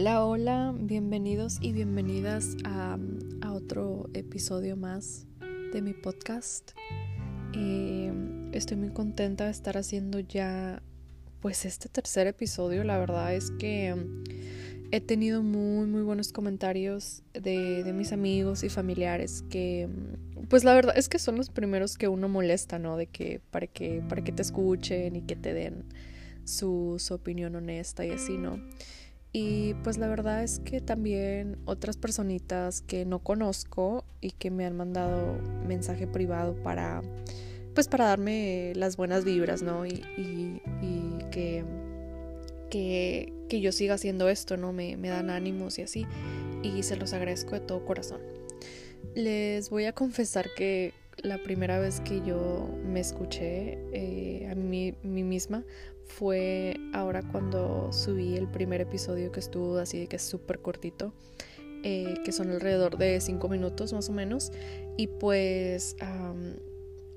Hola, hola, bienvenidos y bienvenidas a, otro episodio más de mi podcast. Eh, estoy muy contenta de estar haciendo ya pues este tercer episodio. La verdad es que he tenido muy muy buenos comentarios de, mis amigos y familiares que pues la verdad es que son los primeros que uno molesta, ¿no? De que para que, para que te escuchen y que te den su opinión honesta y así, ¿no? Y pues la verdad es que también otras personitas que no conozco y que me han mandado mensaje privado para pues para darme las buenas vibras, ¿no? Y, y, que, que, que, yo siga haciendo esto, ¿no? Me, me dan ánimos y así. Y se los agradezco de todo corazón. Les voy a confesar que la primera vez que yo me escuché eh, a mí, mí, misma fue ahora cuando subí el primer episodio que estuvo así de que es súper cortito, eh, que son alrededor de 5 minutos más o menos, y pues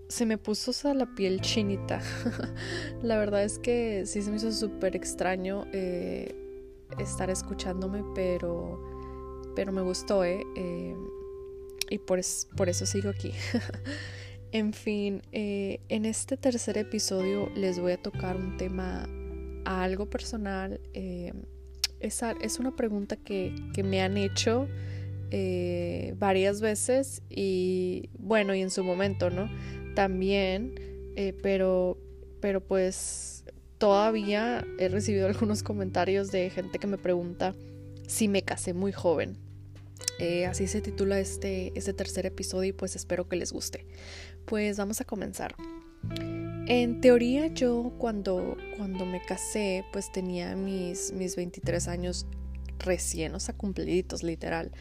se me puso la piel chinita. la verdad es que sí se me hizo súper extraño eh, estar escuchándome, pero, pero me gustó, ¿eh? y por, por eso sigo aquí. en fin, eh, en este tercer episodio les voy a tocar un tema algo personal. Eh, es, una pregunta que, me han hecho eh, varias veces y bueno, y en su momento, ¿no? También, pero, pero pues todavía he recibido algunos comentarios de gente que me pregunta si me casé muy joven. Así se titula este, este tercer episodio y pues espero que les guste. Pues vamos a comenzar. En teoría yo cuando, cuando me casé pues tenía mis, mis 23 años recién, o sea, cumpliditos literal.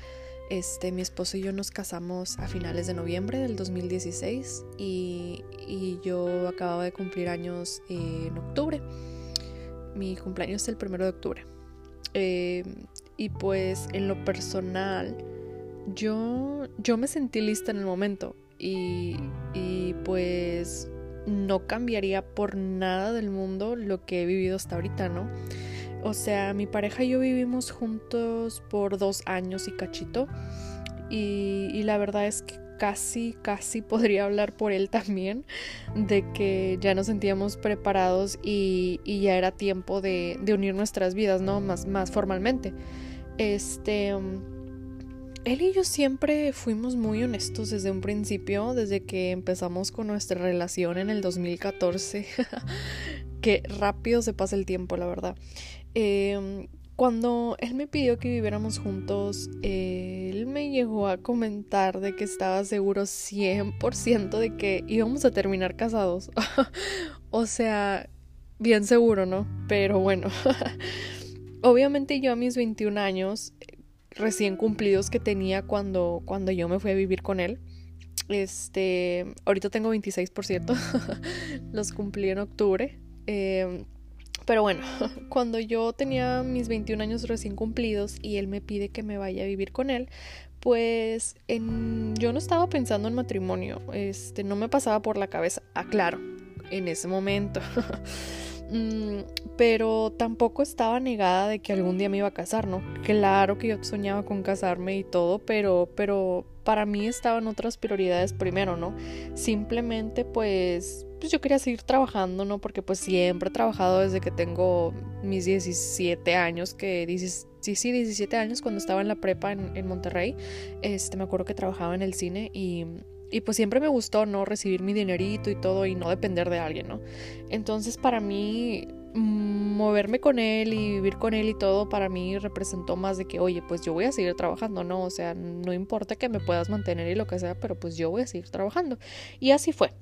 Este, mi esposo y yo nos casamos a finales de noviembre del 2016 y, y yo acababa de cumplir años en octubre. Mi cumpleaños es el primero de octubre. Eh, y pues en lo personal, yo, yo me sentí lista en el momento y, y pues no cambiaría por nada del mundo lo que he vivido hasta ahorita, ¿no? O sea, mi pareja y yo vivimos juntos por dos años y cachito. Y, y, la verdad es que casi, casi podría hablar por él también, de que ya nos sentíamos preparados y, y ya era tiempo de, unir nuestras vidas, ¿no? Más, más formalmente. Este. Él y yo siempre fuimos muy honestos desde un principio, desde que empezamos con nuestra relación en el 2014. que rápido se pasa el tiempo, la verdad. Eh, cuando él me pidió que viviéramos juntos, él me llegó a comentar de que estaba seguro 100% de que íbamos a terminar casados. o sea, bien seguro, ¿no? Pero bueno, obviamente yo a mis 21 años recién cumplidos que tenía cuando, cuando yo me fui a vivir con él, este, ahorita tengo 26, por cierto, los cumplí en octubre. Eh, pero bueno, cuando yo tenía mis 21 años recién cumplidos y él me pide que me vaya a vivir con él, pues yo no estaba pensando en matrimonio, este, no me pasaba por la cabeza, aclaro, en ese momento. Mm, pero tampoco estaba negada de que algún día me iba a casar, ¿no? Claro que yo soñaba con casarme y todo, pero, pero para mí estaban otras prioridades primero, ¿no? Simplemente pues pues yo quería seguir trabajando, ¿no? Porque pues siempre he trabajado desde que tengo mis 17 años, que sí, sí, 17 años cuando estaba en la prepa en, en Monterrey, este, me acuerdo que trabajaba en el cine y, y pues siempre me gustó, ¿no? Recibir mi dinerito y todo y no depender de alguien, ¿no? Entonces para mí moverme con él y vivir con él y todo para mí representó más de que, oye, pues yo voy a seguir trabajando, ¿no? O sea, no importa que me puedas mantener y lo que sea, pero pues yo voy a seguir trabajando. Y así fue.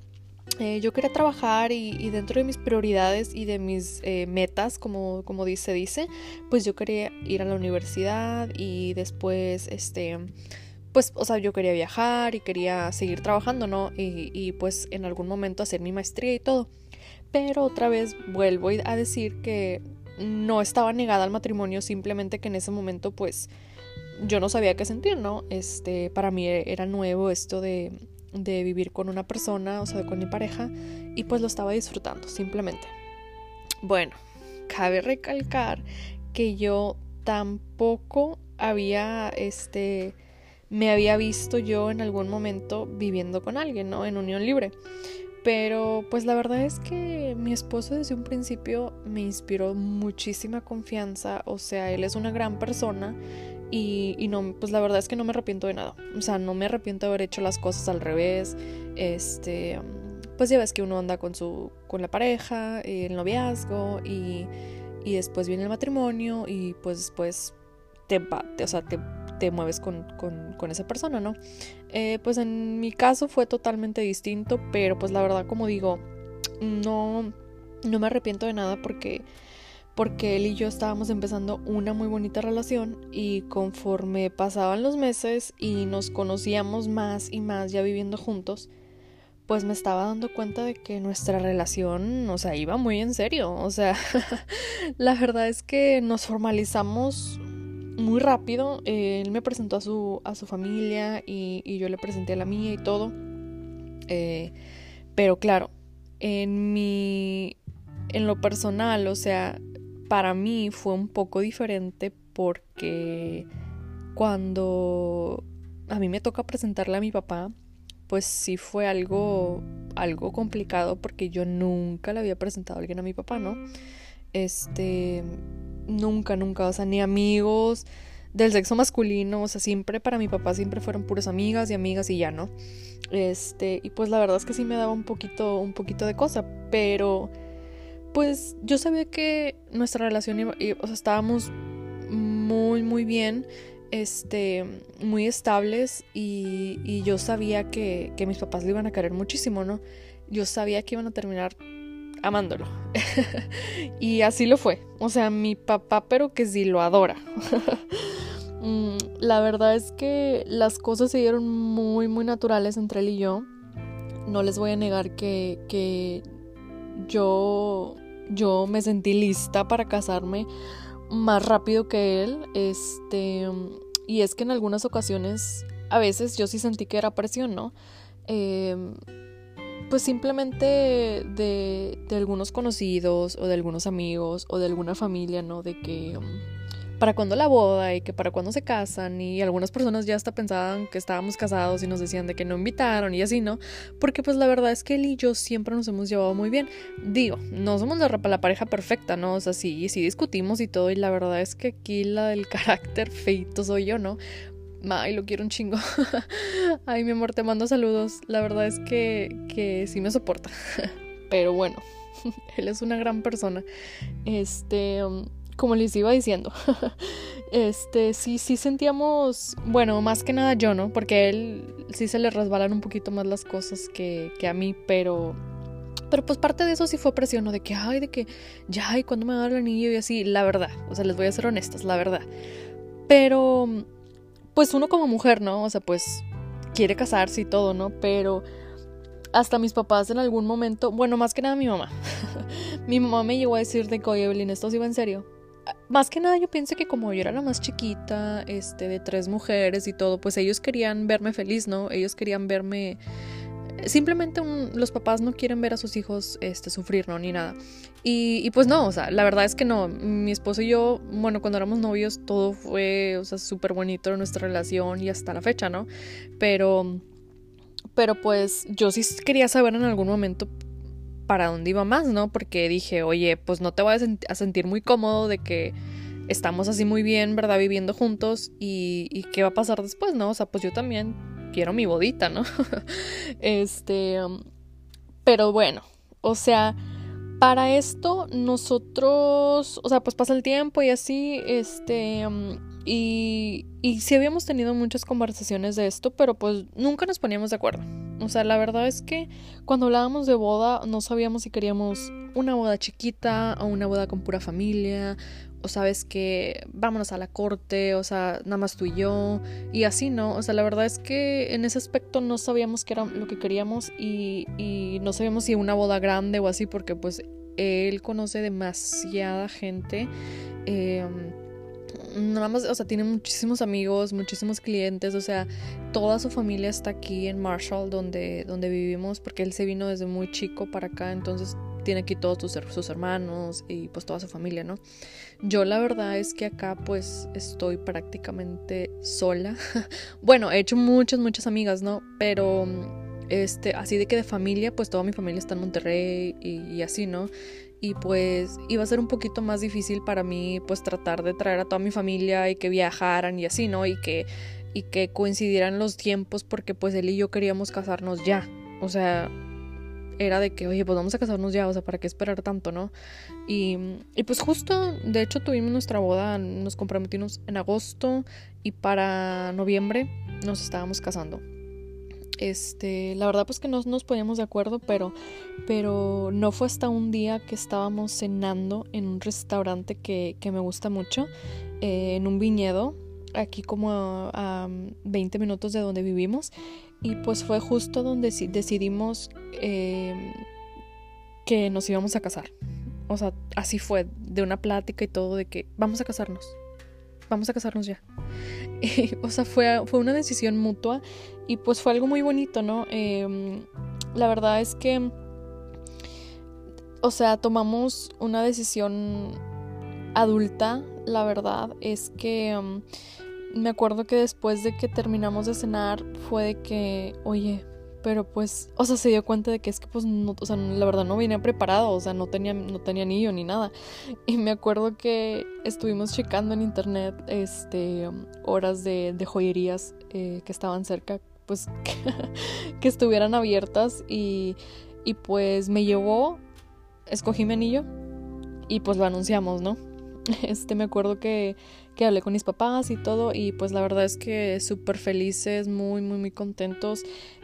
Eh, yo quería trabajar y, dentro de mis prioridades y de mis eh, metas, como, como dice, dice, pues yo quería ir a la universidad y después, este, pues, o sea, yo quería viajar y quería seguir trabajando, ¿no? Y, pues en algún momento hacer mi maestría y todo. Pero otra vez vuelvo a decir que no estaba negada al matrimonio, simplemente que en ese momento, pues, yo no sabía qué sentir, ¿no? Este, para mí era nuevo esto de de vivir con una persona, o sea, con mi pareja, y pues lo estaba disfrutando, simplemente. Bueno, cabe recalcar que yo tampoco había, este, me había visto yo en algún momento viviendo con alguien, ¿no? En unión libre. Pero pues la verdad es que mi esposo desde un principio me inspiró muchísima confianza, o sea, él es una gran persona y, no, pues la verdad es que no me arrepiento de nada, o sea, no me arrepiento de haber hecho las cosas al revés, este, pues ya ves que uno anda con su, con la pareja, el noviazgo y, y después viene el matrimonio y pues después te, te o sea, te te mueves con, esa persona, ¿no? Eh, pues en mi caso fue totalmente distinto, pero pues la verdad, como digo, no, no me arrepiento de nada porque porque él y yo estábamos empezando una muy bonita relación y conforme pasaban los meses y nos conocíamos más y más ya viviendo juntos, pues me estaba dando cuenta de que nuestra relación, o sea, iba muy en serio, o sea, la verdad es que nos formalizamos muy rápido. Eh, él me presentó a su, a su familia y, yo le presenté a la mía y todo. Eh, pero claro, en mi. En lo personal, o sea, para mí fue un poco diferente porque cuando a mí me toca presentarle a mi papá, pues sí fue algo, algo complicado porque yo nunca le había presentado a alguien a mi papá, ¿no? Este, nunca, nunca, o sea, ni amigos del sexo masculino, o sea, siempre para mi papá siempre fueron puras amigas y amigas y ya, ¿no? Este, y pues la verdad es que sí me daba un poquito, un poquito de cosa, pero pues yo sabía que nuestra relación iba, o sea, estábamos muy, muy bien, este, muy estables y, y yo sabía que, que mis papás le iban a querer muchísimo, ¿no? Yo sabía que iban a terminar amándolo. y así lo fue. O sea, mi papá, pero que sí lo adora. Mm, la verdad es que las cosas se dieron muy, muy naturales entre él y yo. No les voy a negar que, que yo, yo me sentí lista para casarme más rápido que él. Este, y es que en algunas ocasiones, a veces yo sí sentí que era presión, ¿no? Eh, pues simplemente de, de, algunos conocidos o de algunos amigos o de alguna familia, ¿no? De que um, para cuándo la boda y que para cuándo se casan y algunas personas ya hasta pensaban que estábamos casados y nos decían de que no invitaron y así, ¿no? Porque pues la verdad es que él y yo siempre nos hemos llevado muy bien. Digo, no somos la, la pareja perfecta, ¿no? O sea, sí, sí discutimos y todo y la verdad es que aquí la del carácter feito soy yo, ¿no? Ay, lo quiero un chingo. Ay, mi amor, te mando saludos. La verdad es que, que sí me soporta. Pero bueno, él es una gran persona. Este, um, como les iba diciendo, este, sí, sí sentíamos, bueno, más que nada yo, ¿no? Porque a él sí se le resbalan un poquito más las cosas que, que a mí, pero pero pues parte de eso sí fue presión, ¿no? De que, ay, de que, ya, ¿y cuándo me va a dar el anillo? Y así, la verdad. O sea, les voy a ser honestas, la verdad. Pero pues uno como mujer, ¿no? O sea, pues quiere casarse y todo, ¿no? Pero hasta mis papás en algún momento, bueno, más que nada mi mamá. mi mamá me llegó a decir de que, oye, Evelyn, ¿esto sí va en serio? Más que nada yo pienso que como yo era la más chiquita, este, de tres mujeres y todo, pues ellos querían verme feliz, ¿no? Ellos querían verme simplemente los papás no quieren ver a sus hijos este, sufrir, ¿no? Ni nada. Y, pues no, o sea, la verdad es que no. Mi esposo y yo, bueno, cuando éramos novios todo fue, o sea, súper bonito nuestra relación y hasta la fecha, ¿no? Pero, pero pues yo sí quería saber en algún momento para dónde iba más, ¿no? Porque dije, oye, pues no te voy a, sentir muy cómodo de que estamos así muy bien, ¿verdad? Viviendo juntos y, y qué va a pasar después, ¿no? O sea, pues yo también quiero mi bodita, ¿no? este, pero bueno, o sea, para esto nosotros, o sea, pues pasa el tiempo y así, este, y, y sí habíamos tenido muchas conversaciones de esto, pero pues nunca nos poníamos de acuerdo. O sea, la verdad es que cuando hablábamos de boda no sabíamos si queríamos una boda chiquita o una boda con pura familia o sabes que vámonos a la corte, o sea, nada más tú y yo, y así, ¿no? O sea, la verdad es que en ese aspecto no sabíamos qué era lo que queríamos y, y no sabíamos si una boda grande o así, porque pues él conoce demasiada gente. Em, nada más, o sea, tiene muchísimos amigos, muchísimos clientes, o sea, toda su familia está aquí en Marshall, donde, donde vivimos, porque él se vino desde muy chico para acá, entonces tiene aquí todos sus, hermanos y pues toda su familia, ¿no? Yo la verdad es que acá pues estoy prácticamente sola. bueno, he hecho muchas, muchas amigas, ¿no? Pero este, así de que de familia, pues toda mi familia está en Monterrey y, así, ¿no? Y pues iba a ser un poquito más difícil para mí pues tratar de traer a toda mi familia y que viajaran y así, ¿no? Y que, y que coincidieran los tiempos porque pues él y yo queríamos casarnos ya. O sea, era de que, oye, pues vamos a casarnos ya, o sea, ¿para qué esperar tanto, no? Y, y pues justo, de hecho, tuvimos nuestra boda, nos comprometimos en agosto y para noviembre nos estábamos casando. Este, la verdad pues que no nos poníamos de acuerdo, pero, pero no fue hasta un día que estábamos cenando en un restaurante que, que me gusta mucho, eh, en un viñedo, aquí como a, 20 minutos de donde vivimos, y pues fue justo donde decidimos eh, que nos íbamos a casar. O sea, así fue, de una plática y todo, de que vamos a casarnos, vamos a casarnos ya. o sea, fue, fue una decisión mutua y pues fue algo muy bonito, ¿no? Em, la verdad es que, o sea, tomamos una decisión adulta, la verdad es que em, me acuerdo que después de que terminamos de cenar fue de que, oye, pero pues, o sea, se dio cuenta de que es que pues no, o sea, la verdad no venía preparado, o sea, no tenía, no tenía anillo ni nada. Y me acuerdo que estuvimos checando en internet, este, horas de, joyerías eh, que estaban cerca, pues, que, estuvieran abiertas y, y pues me llevó, escogí mi anillo y pues lo anunciamos, ¿no? Este, me acuerdo que, que hablé con mis papás y todo y pues la verdad es que súper felices, muy, muy, muy contentos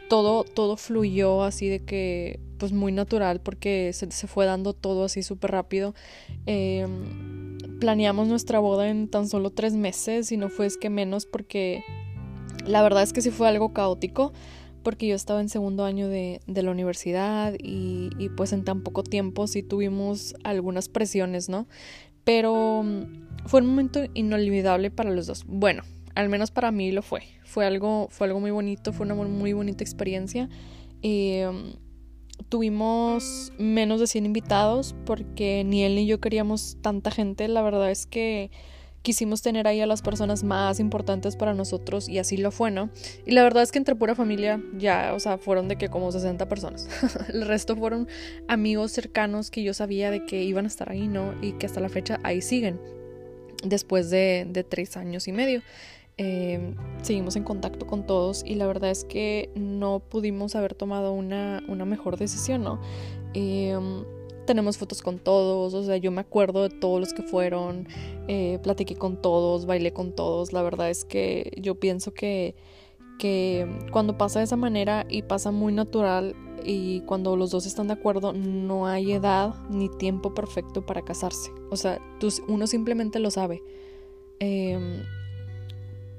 todo, todo fluyó así de que, pues muy natural porque se, fue dando todo así súper rápido. Em, planeamos nuestra boda en tan solo tres meses y no fue que menos porque la verdad es que sí fue algo caótico porque yo estaba en segundo año de, de la universidad y, y, pues en tan poco tiempo sí tuvimos algunas presiones, ¿no? Pero mm, fue un momento inolvidable para los dos. Bueno, al menos para mí lo fue. Fue algo, fue algo muy bonito, fue una muy bonita experiencia. Em, tuvimos menos de 100 invitados porque ni él ni yo queríamos tanta gente. La verdad es que quisimos tener ahí a las personas más importantes para nosotros y así lo fue, ¿no? Y la verdad es que entre pura familia ya, o sea, fueron de que como 60 personas. El resto fueron amigos cercanos que yo sabía de que iban a estar ahí, ¿no? Y que hasta la fecha ahí siguen, después de, de tres años y medio. Em, seguimos en contacto con todos y la verdad es que no pudimos haber tomado una, mejor decisión, ¿no? Em, tenemos fotos con todos, o sea, yo me acuerdo de todos los que fueron, eh, platiqué con todos, bailé con todos, la verdad es que yo pienso que, que cuando pasa de esa manera y pasa muy natural y cuando los dos están de acuerdo, no hay edad ni tiempo perfecto para casarse, o sea, uno simplemente lo sabe. Eh,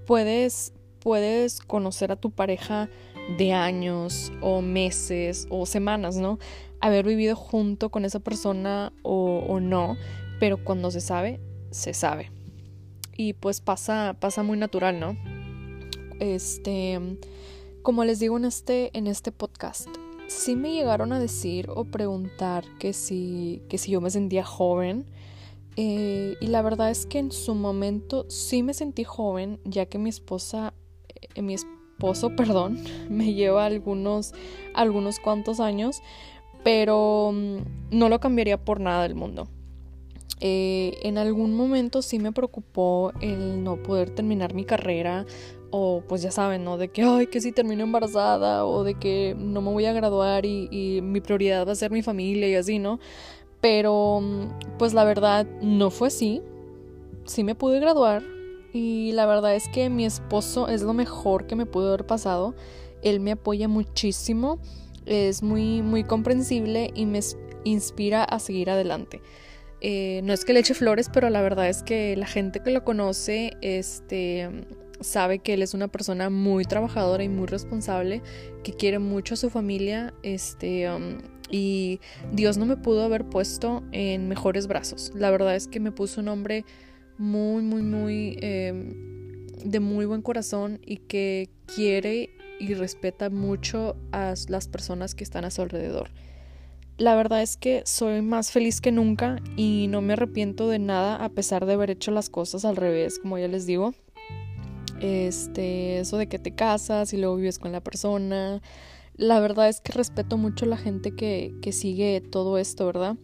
puedes, puedes conocer a tu pareja de años o meses o semanas, ¿no? Haber vivido junto con esa persona o, no, pero cuando se sabe, se sabe. Y pues pasa, pasa muy natural, ¿no? Este, como les digo en este, en este podcast, sí me llegaron a decir o preguntar que si, que si yo me sentía joven eh, y la verdad es que en su momento sí me sentí joven, ya que mi esposa, eh, mi perdón, me lleva algunos, algunos cuantos años, pero mm, no lo cambiaría por nada del mundo. Eh, en algún momento sí me preocupó el no poder terminar mi carrera o pues ya saben, ¿no? De que, ay, que si termino embarazada o de que no me voy a graduar y, y mi prioridad va a ser mi familia y así, ¿no? Pero pues la verdad no fue así. Sí me pude graduar y la verdad es que mi esposo es lo mejor que me pudo haber pasado. Él me apoya muchísimo, es muy muy comprensible y me inspira a seguir adelante. Eh, no es que le eche flores, pero la verdad es que la gente que lo conoce, este, sabe que él es una persona muy trabajadora y muy responsable, que quiere mucho a su familia, este, um, y Dios no me pudo haber puesto en mejores brazos. La verdad es que me puso un hombre muy, muy, muy em, de muy buen corazón y que quiere y respeta mucho a las personas que están a su alrededor. la verdad es que soy más feliz que nunca y no me arrepiento de nada a pesar de haber hecho las cosas al revés, como ya les digo. Este, eso de que te casas y luego vives con la persona. La verdad es que respeto mucho a la gente que, que sigue todo esto, ¿verdad?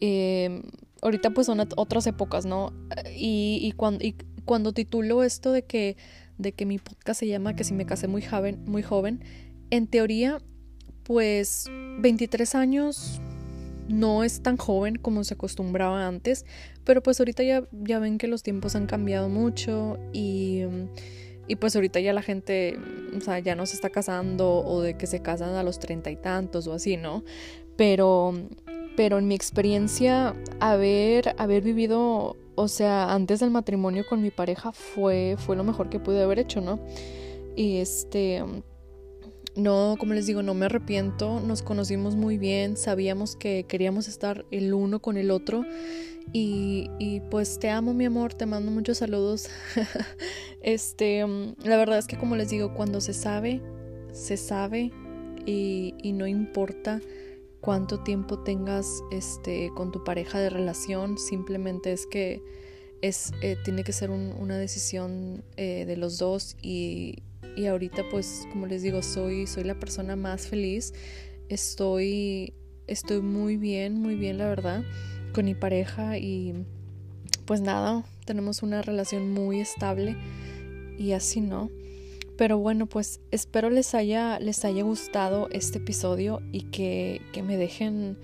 Eh, ahorita pues son otras épocas, ¿no? Y, y, cuando, y cuando titulo esto de que, de que mi podcast se llama Que si me casé muy joven, muy joven, en teoría, pues 23 años no es tan joven como se acostumbraba antes, pero pues ahorita ya, ya ven que los tiempos han cambiado mucho y, y pues ahorita ya la gente, o sea, ya no se está casando o de que se casan a los treinta y tantos o así, ¿no? Pero, pero en mi experiencia, haber, haber vivido, o sea, antes del matrimonio con mi pareja fue, fue lo mejor que pude haber hecho, ¿no? Y este, no, como les digo, no me arrepiento, nos conocimos muy bien, sabíamos que queríamos estar el uno con el otro y, y pues te amo mi amor, te mando muchos saludos. este, la verdad es que como les digo, cuando se sabe, se sabe y, y no importa cuánto tiempo tengas este, con tu pareja de relación, simplemente es que es, eh, tiene que ser una decisión eh, de los dos y, y, ahorita pues como les digo soy, soy la persona más feliz, estoy, estoy muy bien, muy bien la verdad con mi pareja y pues nada, tenemos una relación muy estable y así no. Pero bueno, pues espero les haya, les haya gustado este episodio y que, que me dejen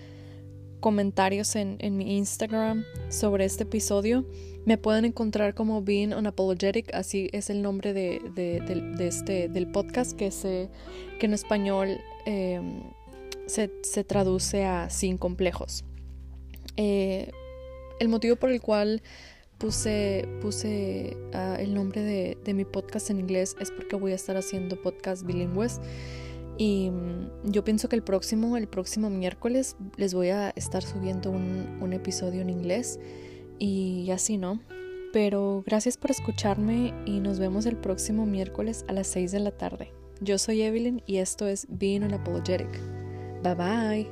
comentarios en, en, mi Instagram sobre este episodio. Me pueden encontrar como Being Unapologetic, así es el nombre de, de, este, del podcast que, se, que en español eh, se, se, traduce a sin complejos. Eh, el motivo por el cual puse, puse ah, el nombre de, de, mi podcast en inglés es porque voy a estar haciendo podcast bilingües. Y mm, yo pienso que el próximo, el próximo miércoles les voy a estar subiendo un, un episodio en inglés y así, ¿no? Pero gracias por escucharme y nos vemos el próximo miércoles a las 6 de la tarde. Yo soy Evelyn y esto es Being Unapologetic. Bye bye.